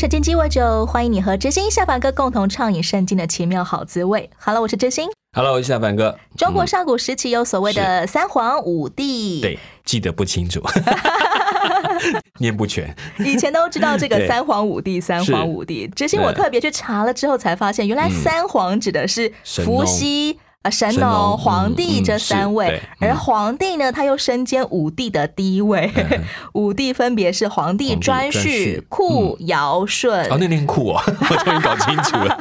圣经鸡尾酒，欢迎你和知心下凡哥共同畅饮圣经的奇妙好滋味。Hello，我是知心。Hello，我是下凡哥。中国上古时期有所谓的三皇五帝，对，记得不清楚，念不全。以前都知道这个三皇五帝，三皇五帝。知心我特别去查了之后才发现，原来嗯三皇指的是伏羲。呃，神神农农、皇帝嗯这三位，而嗯皇帝呢，他又身兼五帝的第一位，五帝分别是皇帝皇帝颛颛顼顼、库、尧、舜。哦，那念酷哦，我终于搞清楚了，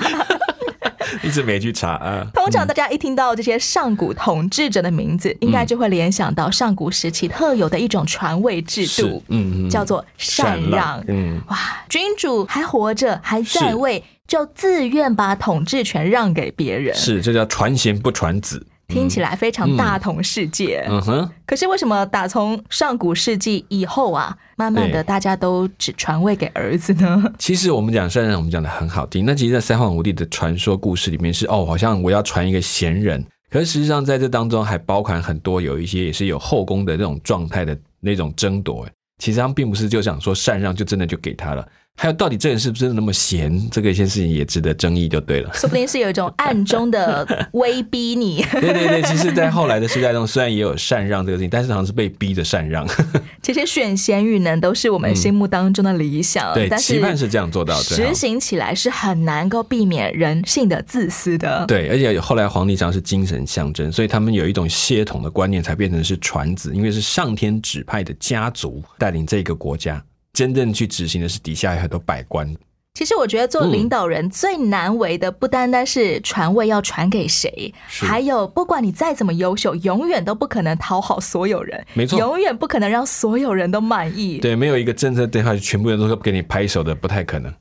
一直没去查啊。通常大家一听到这些上古统治者的名字，应该就会联想到上古时期特有的一种传位制度，嗯嗯叫做禅让。嗯，哇，君主还活着，还在位，就自愿把统治权让给别人，是，这叫传贤不传子。听起来非常大同世界。嗯哼，可是为什么打从上古世纪以后啊，慢慢的大家都只传位给儿子呢？其实我们讲善人，我们讲的很好听。那其实，在三皇五帝的传说故事里面是哦，好像我要传一个贤人，可是实际上在这当中还包含很多有一些也是有后宫的那种状态的那种争夺。哎其实他们并不是就想说禅让就真的就给他了，还有到底这人是不是那么闲，这个一件事情也值得争议，就对了。说不定是有一种暗中的 威逼你。对对对，其实，在后来的时代中，虽然也有禅让这个事情，但是好像是被逼着禅让。其实选贤与能都是我们心目当中的理想，对，但期盼是这样做到最好实。行起来是很难够避免人性的自私的。对，而且后来皇帝常是精神象征，所以他们有一种血统的观念，才变成是传子，因为是上天指派的家族带领这个国家，真正去执行的是底下有很多百官。其实我觉得做领导人最难为的，不单单是传位要传给谁，是还有不管你再怎么优秀，永远都不可能讨好所有人，没错永远不可能让所有人都满意。对，没有一个政策对他全部人都给你拍手的，不太可能。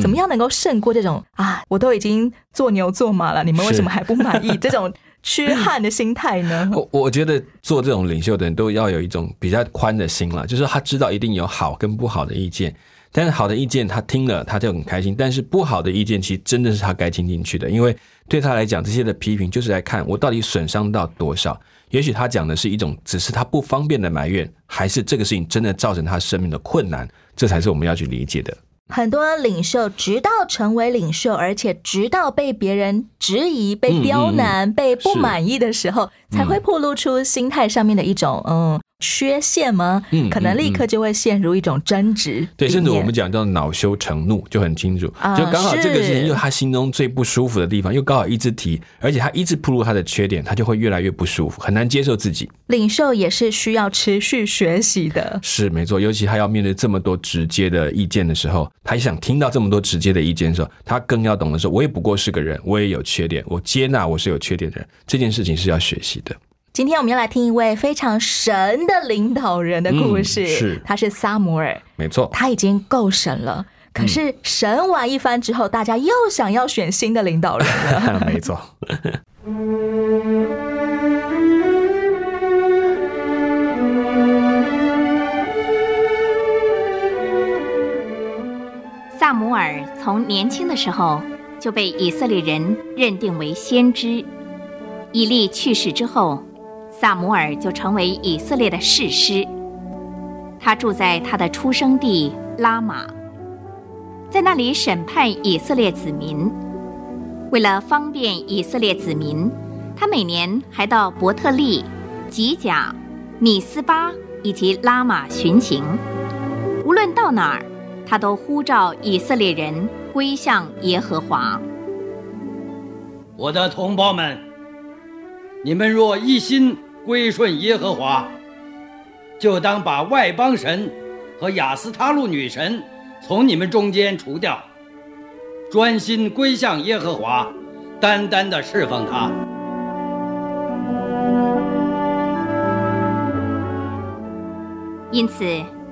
怎么样能够胜过这种啊？我都已经做牛做马了，你们为什么还不满意？这种缺憾的心态呢？我我觉得做这种领袖的人都要有一种比较宽的心了，就是他知道一定有好跟不好的意见，但是好的意见他听了他就很开心，但是不好的意见其实真的是他该听进去的，因为对他来讲这些的批评就是来看我到底损伤到多少。也许他讲的是一种只是他不方便的埋怨，还是这个事情真的造成他生命的困难，这才是我们要去理解的。很多领袖直到成为领袖，而且直到被别人质疑、被刁难、被不满意的时候，才会暴露出心态上面的一种嗯缺陷吗？嗯可能立刻就会陷入一种争执。对，甚至我们讲叫恼羞成怒就很清楚，啊就刚好这个事是情又他心中最不舒服的地方，又刚好一直提，而且他一直铺露他的缺点，他就会越来越不舒服，很难接受自己。领袖也是需要持续学习的。是没错，尤其他要面对这么多直接的意见的时候，他想听到这么多直接的意见的时候，他更要懂得说，我也不过是个人，我也有缺点，我接纳我是有缺点的人，这件事情是要学习的。今天我们要来听一位非常神的领导人的故事，嗯是他是撒摩尔，没错，他已经够神了。可是神完一番之后，大家又想要选新的领导人了。没错。萨姆尔从年轻的时候就被以色列人认定为先知。以利去世之后，萨姆尔就成为以色列的士师。他住在他的出生地拉玛，在那里审判以色列子民。为了方便以色列子民，他每年还到伯特利、吉甲、米斯巴以及拉玛巡行。无论到哪儿，他都呼召以色列人归向耶和华。我的同胞们，你们若一心归顺耶和华，就当把外邦神和亚斯他路女神从你们中间除掉，专心归向耶和华，单单的侍奉他。因此，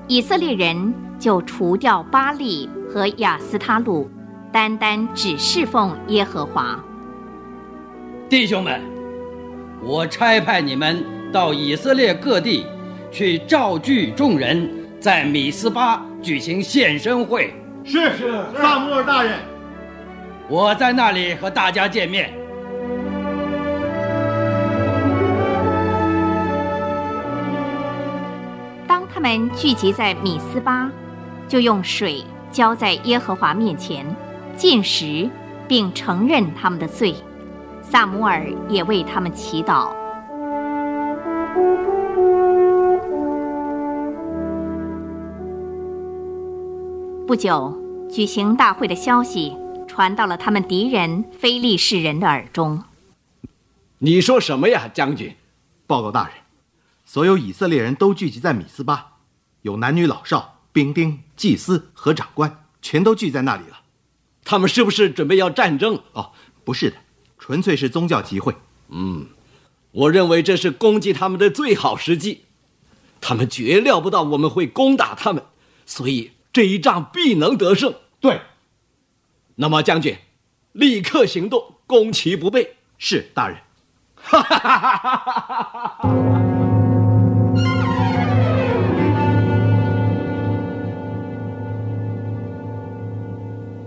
以色列人就除掉巴利和亚斯他路，单单只侍奉耶和华。弟兄们，我差派你们到以色列各地去召聚众人，在米斯巴举行献身会。是是，萨摩尔大人，我在那里和大家见面。当他们聚集在米斯巴，就用水浇在耶和华面前，进食，并承认他们的罪。萨姆尔也为他们祈祷。不久，举行大会的消息传到了他们敌人非利士人的耳中。你说什么呀，将军？报告大人，所有以色列人都聚集在米斯巴，有男女老少、兵丁、祭司和长官，全都聚在那里了。他们是不是准备要战争？哦，不是的，纯粹是宗教集会。嗯，我认为这是攻击他们的最好时机。他们绝料不到我们会攻打他们，所以这一仗必能得胜。对，那么将军，立刻行动，攻其不备。是大人。哈哈哈哈哈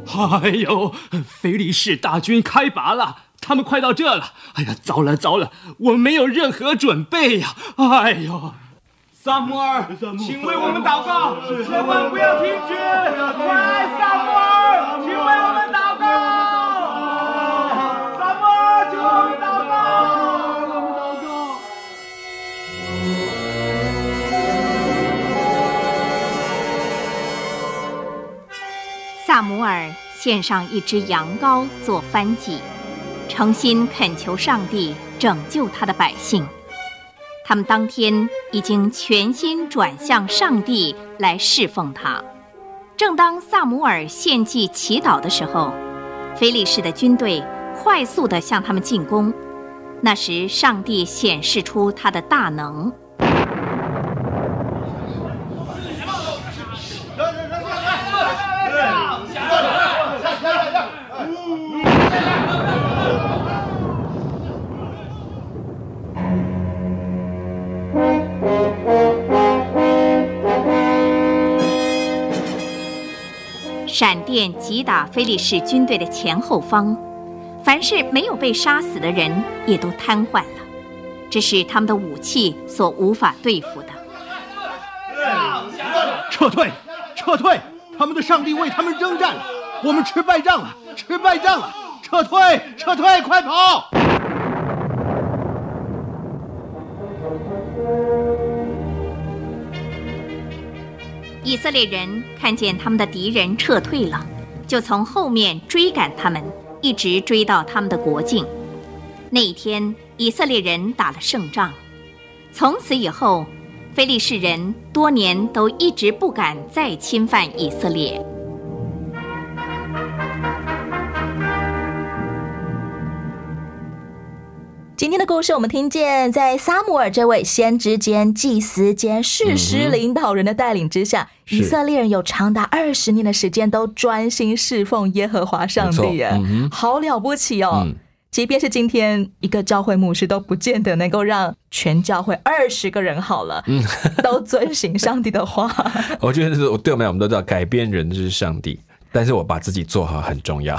哈！哎呦，菲利士大军开拔了，他们快到这了。哎呀，糟了糟了，我们没有任何准备呀！哎呦，萨摩尔，请为我们祷告，千万不要停止！快，萨摩尔，请为我们祷告。萨摩尔，请为我们祷告。萨摩尔献上一只羊羔做翻祭，诚心恳求上帝拯救他的百姓。他们当天已经全心转向上帝来侍奉他。正当萨姆尔献祭祈祷的时候，菲利士的军队快速地向他们进攻。那时，上帝显示出他的大能。便击打菲利士军队的前后方，凡是没有被杀死的人也都瘫痪了，这是他们的武器所无法对付的。撤退，撤退！他们的上帝为他们征战，我们吃败仗了，吃败仗了！撤退，撤退，快跑！以色列人看见他们的敌人撤退了，就从后面追赶他们，一直追到他们的国境。那一天，以色列人打了胜仗。从此以后，非利士人多年都一直不敢再侵犯以色列。今天的故事，我们听见在撒母耳这位先知兼祭司兼士师领导人的带领之下，以色列人有长达二十年的时间都专心侍奉耶和华上帝，哎，好了不起哦！即便是今天一个教会牧师都不见得能够让全教会二十个人好了，都遵行上帝的话。我觉得是对我们来，我们都知道改变人就是上帝。但是我把自己做好很重要。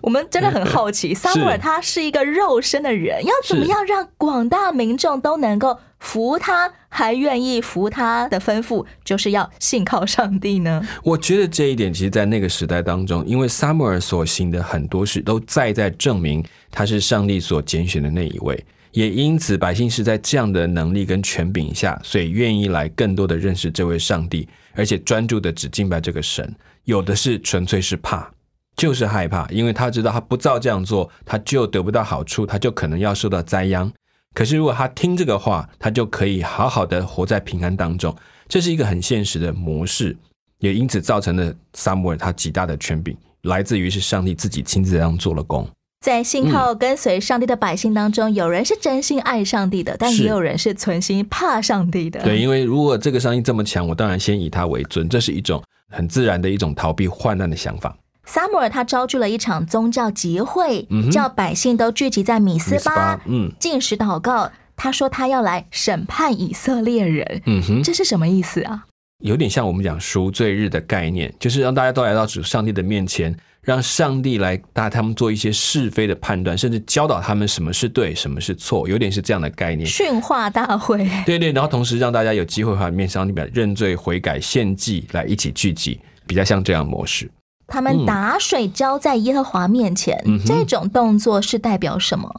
我们真的很好奇，撒母耳他是一个肉身的人，要怎么样让广大民众都能够服他，还愿意服他的吩咐，就是要信靠上帝呢？我觉得这一点，其实，在那个时代当中，因为撒母耳所行的很多事，都在在证明他是上帝所拣选的那一位，也因此百姓是在这样的能力跟权柄下，所以愿意来更多的认识这位上帝，而且专注的只敬拜这个神。有的是纯粹是怕，就是害怕，因为他知道他不照这样做，他就得不到好处，他就可能要受到灾殃。可是如果他听这个话，他就可以好好的活在平安当中。这是一个很现实的模式，也因此造成了撒母耳他极大的权柄，来自于是上帝自己亲自这样做了工。在信靠跟随上帝的百姓当中，有人是真心爱上帝的，但也有人是存心怕上帝的。对，因为如果这个上帝这么强，我当然先以他为尊，这是一种很自然的一种逃避患难的想法。撒母耳他召集了一场宗教集会，嗯叫百姓都聚集在米斯巴巴，嗯进食祷告。他说他要来审判以色列人，嗯哼，这是什么意思啊？有点像我们讲赎罪日的概念，就是让大家都来到主上帝的面前，让上帝来带他们做一些是非的判断，甚至教导他们什么是对，什么是错，有点是这样的概念。训话大会，对对，然后同时让大家有机会和面上帝表认罪悔改献祭来一起聚集，比较像这样模式。他们打水浇在耶和华面前，这种动作是代表什么？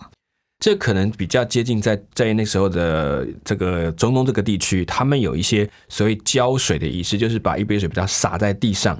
这可能比较接近在在那时候的这个中东这个地区，他们有一些所谓浇水的仪式，就是把一杯水比较洒在地上。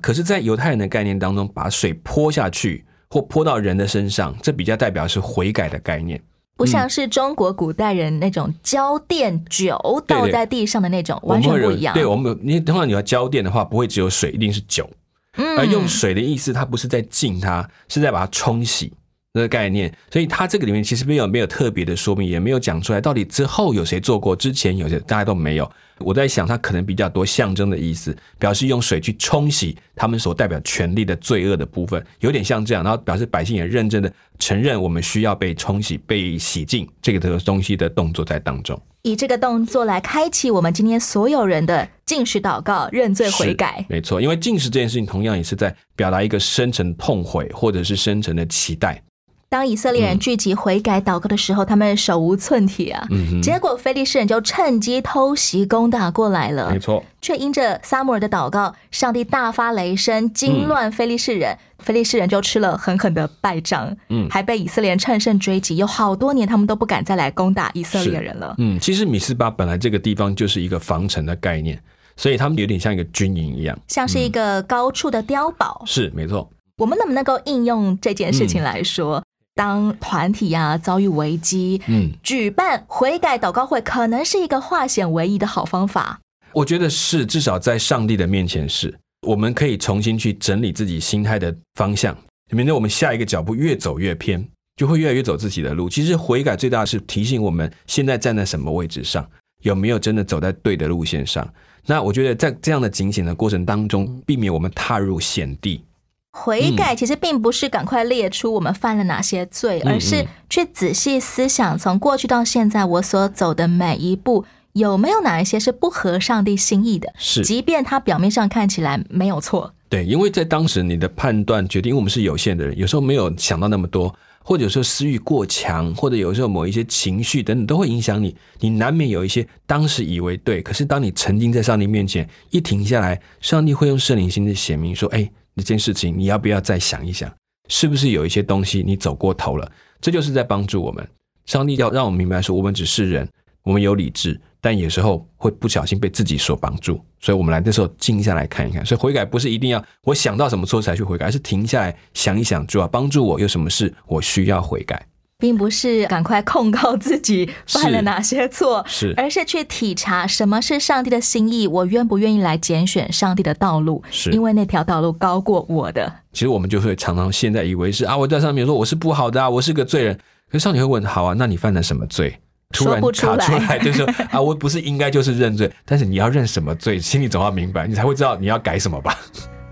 可是，在犹太人的概念当中，把水泼下去或泼到人的身上，这比较代表是悔改的概念。不像是中国古代人那种浇奠酒倒在地上的那种，完全不一样。对我们，你通常你要浇奠的话，不会只有水，一定是酒。嗯而用水的意思，它不是在浸它，是在把它冲洗这个概念。所以它这个里面其实没有没有特别的说明，也没有讲出来到底之后有谁做过，之前有谁大家都没有。我在想，它可能比较多象征的意思，表示用水去冲洗他们所代表权力的罪恶的部分，有点像这样。然后表示百姓也认真的承认我们需要被冲洗、被洗净这个的东西的动作在当中。以这个动作来开启我们今天所有人的进食祷告、认罪悔改。没错，因为进食这件事情，同样也是在表达一个深沉痛悔，或者是深沉的期待。当以色列人聚集悔改祷告的时候，他们手无寸铁啊。嗯结果非利士人就趁机偷袭攻打过来了。没错，却因着撒母耳的祷告，上帝大发雷声，惊乱非利士人，非利士人就吃了狠狠的败仗，嗯还被以色列人乘胜追击，有好多年他们都不敢再来攻打以色列人了。嗯，其实米斯巴本来这个地方就是一个防城的概念，所以他们有点像一个军营一样。像是一个高处的碉堡，是没错，我们能不能够应用这件事情来说？当团体呀、遭遇危机，嗯，举办悔改祷告会，可能是一个化险为夷的好方法。我觉得是，至少在上帝的面前是，我们可以重新去整理自己心态的方向，免得我们下一个脚步越走越偏，就会越来越走自己的路。其实悔改最大的是提醒我们现在站在什么位置上，有没有真的走在对的路线上。那我觉得在这样的警醒的过程当中，避免我们踏入险地。悔改其实并不是赶快列出我们犯了哪些罪，嗯而是去仔细思想，从过去到现在我所走的每一步，有没有哪一些是不合上帝心意的？是。即便他表面上看起来没有错，对，因为在当时你的判断决定，因为我们是有限的人，有时候没有想到那么多，或者说私欲过强，或者有时候某一些情绪等等都会影响你，你难免有一些当时以为对，可是当你沉浸在上帝面前一停下来，上帝会用圣灵心的显明说：“哎，这件事情你要不要再想一想，是不是有一些东西你走过头了？”这就是在帮助我们。上帝要让我们明白说，我们只是人，我们有理智，但有时候会不小心被自己所绑住，所以我们来的时候静下来看一看。所以悔改不是一定要我想到什么错才去悔改，而是停下来想一想，主要帮助我有什么事我需要悔改。并不是赶快控告自己犯了哪些错，是而是去体察什么是上帝的心意，我愿不愿意来拣选上帝的道路，是因为那条道路高过我的。其实我们就会常常现在以为是啊，我在上面说我是不好的啊，我是个罪人。可是上帝会问，好啊，那你犯了什么罪？突然说不出来卡出来，就是说 啊，我不是应该就是认罪，但是你要认什么罪，心里总要明白，你才会知道你要改什么吧。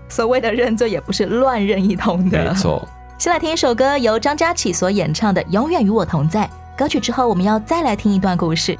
所谓的认罪，也不是乱认一通的。没错。先来听一首歌，由张佳琪所演唱的《永远与我同在》。歌曲之后，我们要再来听一段故事。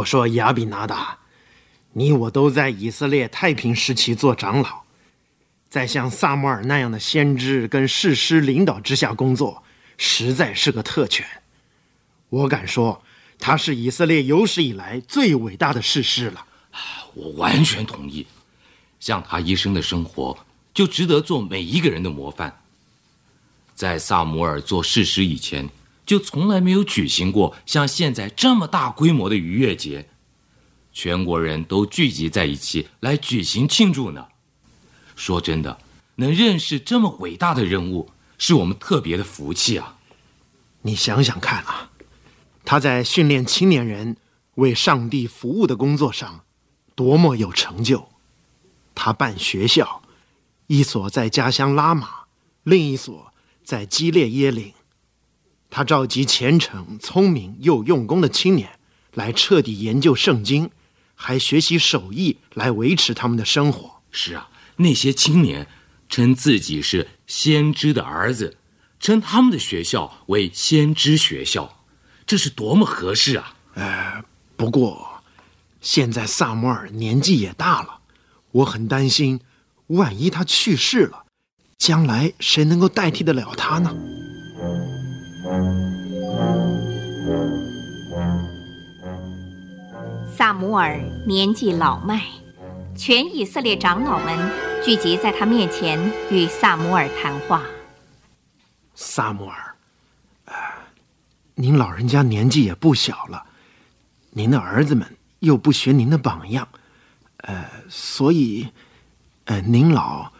我说亚比拿达，你我都在以色列太平时期做长老，在像萨摩尔那样的先知跟士师领导之下工作，实在是个特权。我敢说，他是以色列有史以来最伟大的士师了。我完全同意，像他一生的生活，就值得做每一个人的模范。在萨摩尔做士师以前，就从来没有举行过像现在这么大规模的逾越节，全国人都聚集在一起来举行庆祝呢。说真的，能认识这么伟大的人物，是我们特别的福气啊！你想想看啊，他在训练青年人为上帝服务的工作上，多么有成就！他办学校，一所在家乡拉玛，另一所在基列耶岭。他召集虔诚、聪明又用功的青年来彻底研究圣经，还学习手艺来维持他们的生活。是啊，那些青年称自己是先知的儿子，称他们的学校为先知学校，这是多么合适啊！呃，不过现在萨摩尔年纪也大了，我很担心，万一他去世了，将来谁能够代替得了他呢？萨姆尔年纪老迈，全以色列长老们聚集在他面前，与萨姆尔谈话。萨摩尔，呃，您老人家年纪也不小了，您的儿子们又不学您的榜样，呃，所以，呃，您老，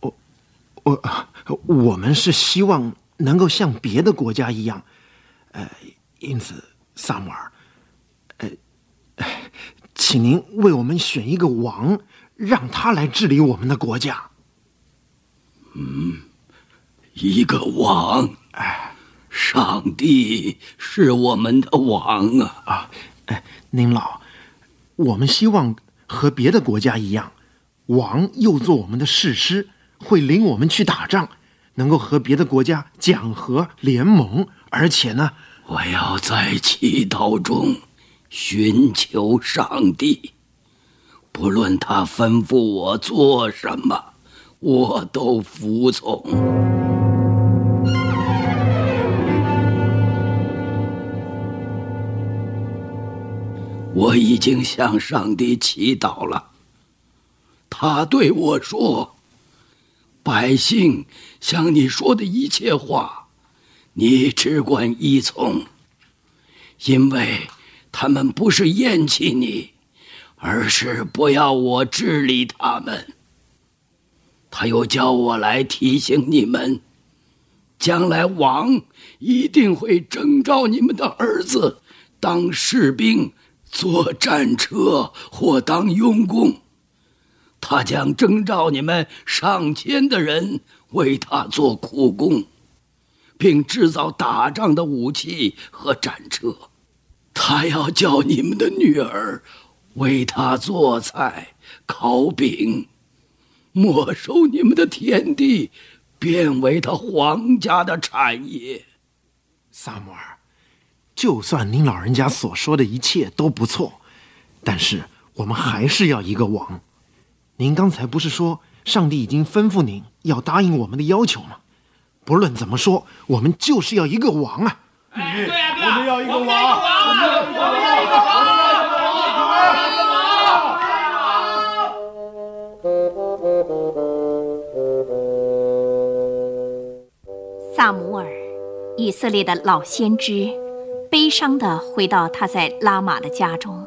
我，我，我们是希望能够像别的国家一样，呃，因此，萨姆尔，呃，请您为我们选一个王，让他来治理我们的国家。嗯，一个王，哎，上帝是我们的王啊！啊，哎，您老，我们希望和别的国家一样，王又做我们的士师，会领我们去打仗，能够和别的国家讲和联盟，而且呢，我要在祈祷中寻求上帝，不论他吩咐我做什么，我都服从。我已经向上帝祈祷了，他对我说：“百姓向你说的一切话，你只管依从，因为他们不是厌弃你，而是不要我治理他们。”他又叫我来提醒你们，将来王一定会征召你们的儿子当士兵、坐战车或当佣工。他将征召你们上千的人为他做苦工，并制造打仗的武器和战车。他要叫你们的女儿为他做菜、烤饼，没收你们的田地，变为他皇家的产业。萨摩尔，就算您老人家所说的一切都不错，但是我们还是要一个王。您刚才不是说上帝已经吩咐您要答应我们的要求吗？不论怎么说，我们就是要一个王啊！对呀对呀，我们要一个王，我们要一个王，我们要一个王，我们要一个萨姆尔，以色列的老先知，悲伤地回到他在拉玛的家中，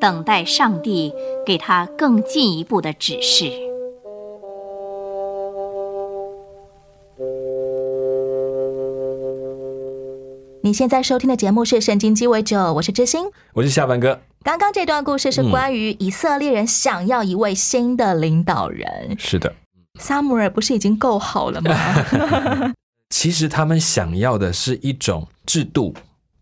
等待上帝给他更进一步的指示。你现在收听的节目是《圣经鸡尾酒》，我是知心。我是下半哥。刚刚这段故事是关于以色列人想要一位新的领导人。是的，撒母耳不是已经够好了吗？其实他们想要的是一种制度，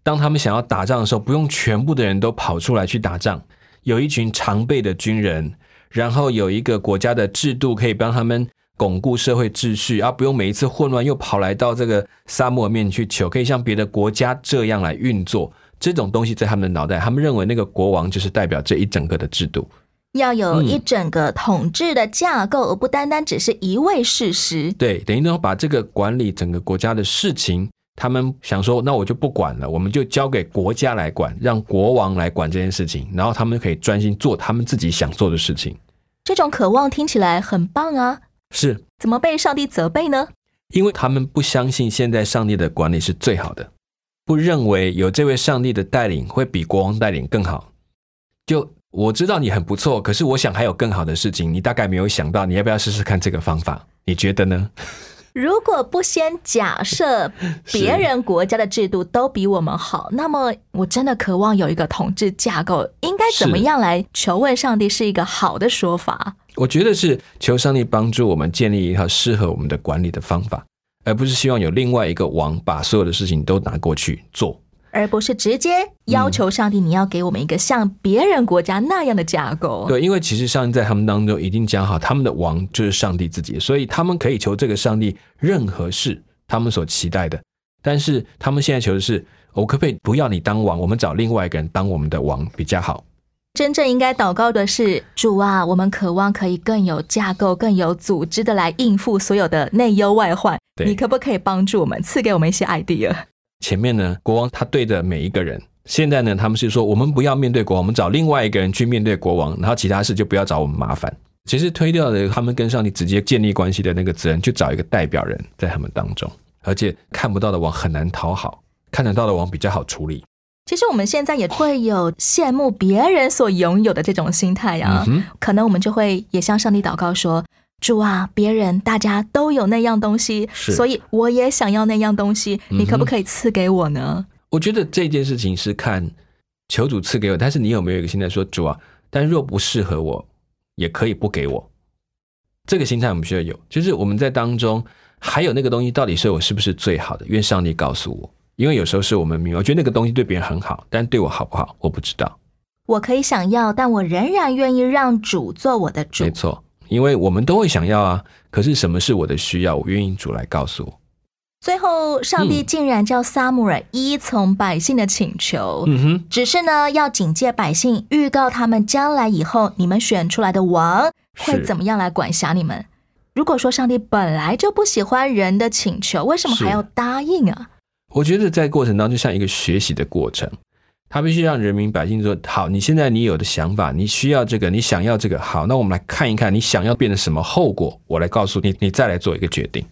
当他们想要打仗的时候，不用全部的人都跑出来去打仗，有一群常备的军人，然后有一个国家的制度可以帮他们巩固社会秩序，而不用每一次混乱又跑来到这个沙漠面去求，可以像别的国家这样来运作。这种东西在他们的脑袋，他们认为那个国王就是代表这一整个的制度。要有一整个统治的架构，而不单单只是一位事实。对，等于呢把这个管理整个国家的事情，他们想说，那我就不管了，我们就交给国家来管，让国王来管这件事情，然后他们可以专心做他们自己想做的事情。这种渴望听起来很棒啊！是，怎么被上帝责备呢？因为他们不相信现在上帝的管理是最好的，不认为有这位上帝的带领会比国王带领更好。就我知道你很不错，可是我想还有更好的事情，你大概没有想到，你要不要试试看这个方法？你觉得呢？如果不先假设 别人国家的制度都比我们好，那么我真的渴望有一个统治架构，应该怎么样来求问上帝是一个好的说法？我觉得是求上帝帮助我们建立一套适合我们的管理的方法，而不是希望有另外一个王把所有的事情都拿过去做。而不是直接要求上帝，你要给我们一个像别人国家那样的架构。对，因为其实上帝在他们当中已经讲好，他们的王就是上帝自己，所以他们可以求这个上帝任何事，他们所期待的。但是他们现在求的是，我可不可以不要你当王，我们找另外一个人当我们的王比较好？真正应该祷告的是，主啊，我们渴望可以更有架构、更有组织的来应付所有的内忧外患。你可不可以帮助我们，赐给我们一些 idea？前面呢，国王他对着每一个人。现在呢，他们是说，我们不要面对国王，我们找另外一个人去面对国王，然后其他事就不要找我们麻烦。其实推掉了他们跟上帝直接建立关系的那个责任，就找一个代表人在他们当中。而且看不到的王很难讨好，看得到的王比较好处理。其实我们现在也会有羡慕别人所拥有的这种心态呀，可能我们就会也向上帝祷告说。主啊，别人大家都有那样东西，所以我也想要那样东西，你可不可以赐给我呢？我觉得这件事情是看求主赐给我，但是你有没有一个心态说，主啊，但若不适合我，也可以不给我。这个心态我们需要有，就是我们在当中还有那个东西到底是我是不是最好的？愿上帝告诉我，因为有时候是我们明，我觉得那个东西对别人很好，但对我好不好，我不知道。我可以想要，但我仍然愿意让主做我的主。没错。因为我们都会想要啊，可是什么是我的需要？我愿意主来告诉我。最后，上帝竟然叫撒母耳依从百姓的请求，嗯哼，只是呢要警戒百姓，预告他们将来以后你们选出来的王会怎么样来管辖你们。如果说上帝本来就不喜欢人的请求，为什么还要答应啊？我觉得在过程当中，就像一个学习的过程。他必须让人民百姓说：“好，你现在你有的想法，你需要这个，你想要这个，好，那我们来看一看，你想要变成什么后果？我来告诉你，你再来做一个决定。”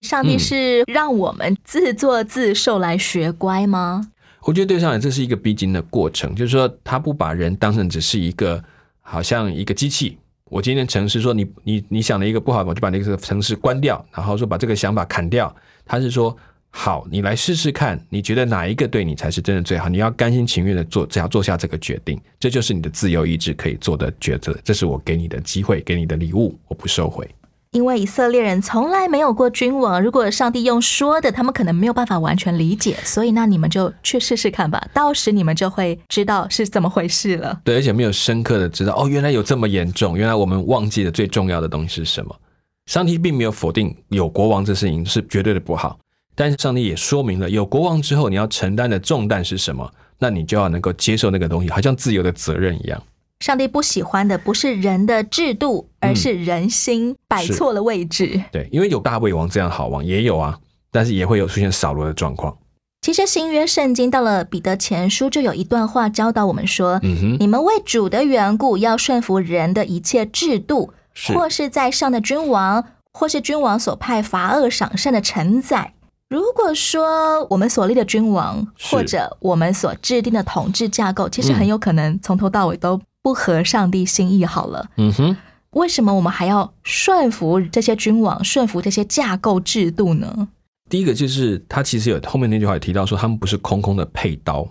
上帝是让我们自作自受来学乖吗？我觉得对上来这是一个必经的过程，就是说他不把人当成只是一个好像一个机器。我今天城市说你你你想了一个不好，我就把那个城市关掉，然后说把这个想法砍掉。他是说。好，你来试试看，你觉得哪一个对你才是真的最好？你要甘心情愿的做，只要做下这个决定，这就是你的自由意志可以做的抉择。这是我给你的机会，给你的礼物，我不收回。因为以色列人从来没有过君王，如果上帝用说的，他们可能没有办法完全理解，所以那你们就去试试看吧，到时你们就会知道是怎么回事了。对，而且没有深刻的知道，哦，原来有这么严重，原来我们忘记了最重要的东西是什么。上帝并没有否定有国王这事情是绝对的不好。但是上帝也说明了，有国王之后，你要承担的重担是什么？那你就要能够接受那个东西，好像自由的责任一样。上帝不喜欢的不是人的制度，而是人心摆错了位置。对，因为有大卫王这样好王也有啊，但是也会有出现扫罗的状况。其实新约圣经到了彼得前书，就有一段话教导我们说：你们为主的缘故，要顺服人的一切制度，或是在上的君王，或是君王所派罚恶赏善的臣宰。如果说我们所立的君王，或者我们所制定的统治架构，其实很有可能从头到尾都不合上帝心意。好了，嗯哼，为什么我们还要顺服这些君王，顺服这些架构制度呢？第一个就是他其实有后面那句话也提到说，他们不是空空的配刀，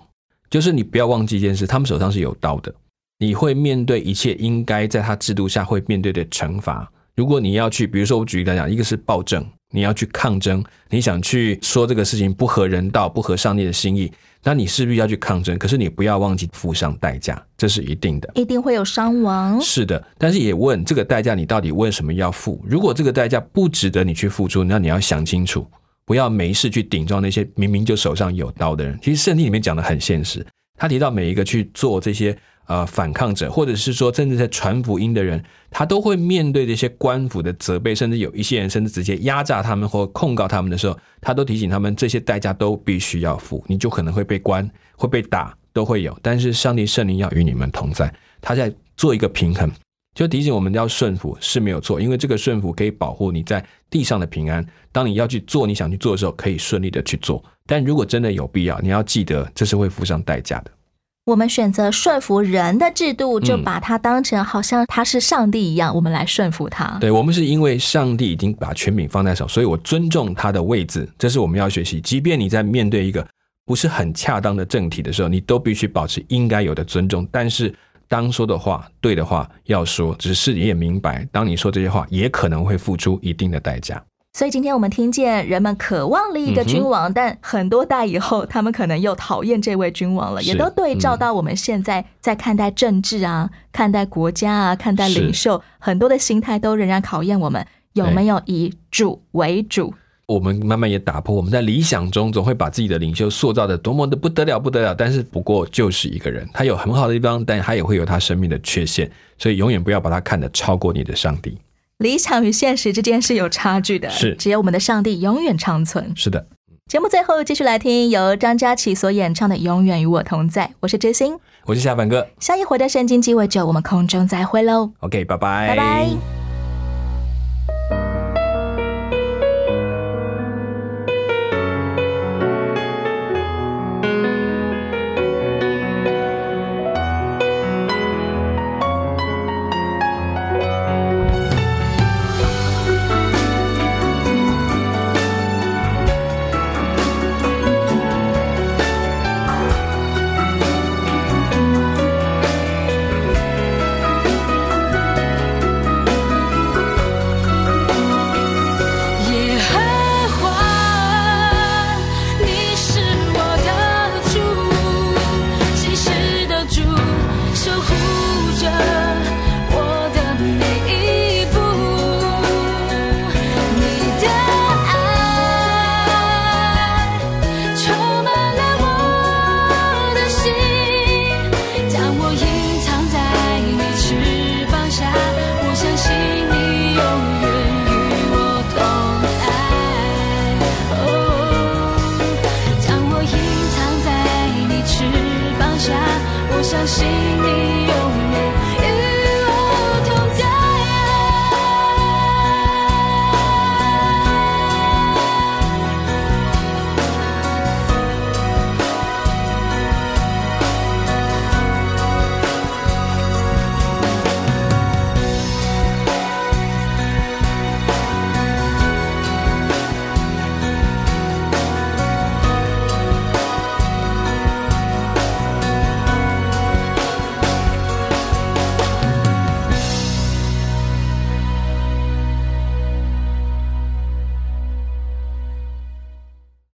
就是你不要忘记一件事，他们手上是有刀的，你会面对一切应该在他制度下会面对的惩罚。如果你要去，比如说我举例来讲，一个是暴政。你要去抗争，你想去说这个事情不合人道、不合上帝的心意，那你势必要去抗争。可是你不要忘记付上代价，这是一定的，一定会有伤亡。是的，但是也问这个代价，你到底为什么要付？如果这个代价不值得你去付出，那你要想清楚，不要没事去顶撞那些明明就手上有刀的人。其实圣经里面讲的很现实，他提到每一个去做这些。呃，反抗者，或者是说，甚至在传福音的人，他都会面对这些官府的责备，甚至有一些人甚至直接压榨他们或控告他们的时候，他都提醒他们，这些代价都必须要付，你就可能会被关，会被打，都会有。但是上帝圣灵要与你们同在，他在做一个平衡，就提醒我们要顺服是没有错，因为这个顺服可以保护你在地上的平安。当你要去做你想去做的时候，可以顺利的去做。但如果真的有必要，你要记得这是会付上代价的。我们选择顺服人的制度，就把它当成好像他是上帝一样，我们来顺服他。对，我们是因为上帝已经把权柄放在手，所以我尊重他的位置，这是我们要学习。即便你在面对一个不是很恰当的政体的时候，你都必须保持应该有的尊重。但是，当说的话对的话要说，只是你也明白，当你说这些话，也可能会付出一定的代价。所以今天我们听见人们渴望立一个君王，但很多代以后，他们可能又讨厌这位君王了，也都对照到我们现在在看待政治啊、看待国家啊、看待领袖，很多的心态都仍然考验我们有没有以主为主。我们慢慢也打破我们在理想中总会把自己的领袖塑造的多么的不得了、不得了，但是不过就是一个人，他有很好的地方，但他也会有他生命的缺陷，所以永远不要把他看得超过你的上帝。理想与现实之间是有差距的，是只有我们的上帝永远长存。是的，节目最后继续来听由张佳琪所演唱的《永远与我同在》。我是知心，我是下凡哥。下一回的圣经鸡尾酒，我们空中再会喽。OK，拜拜，拜拜。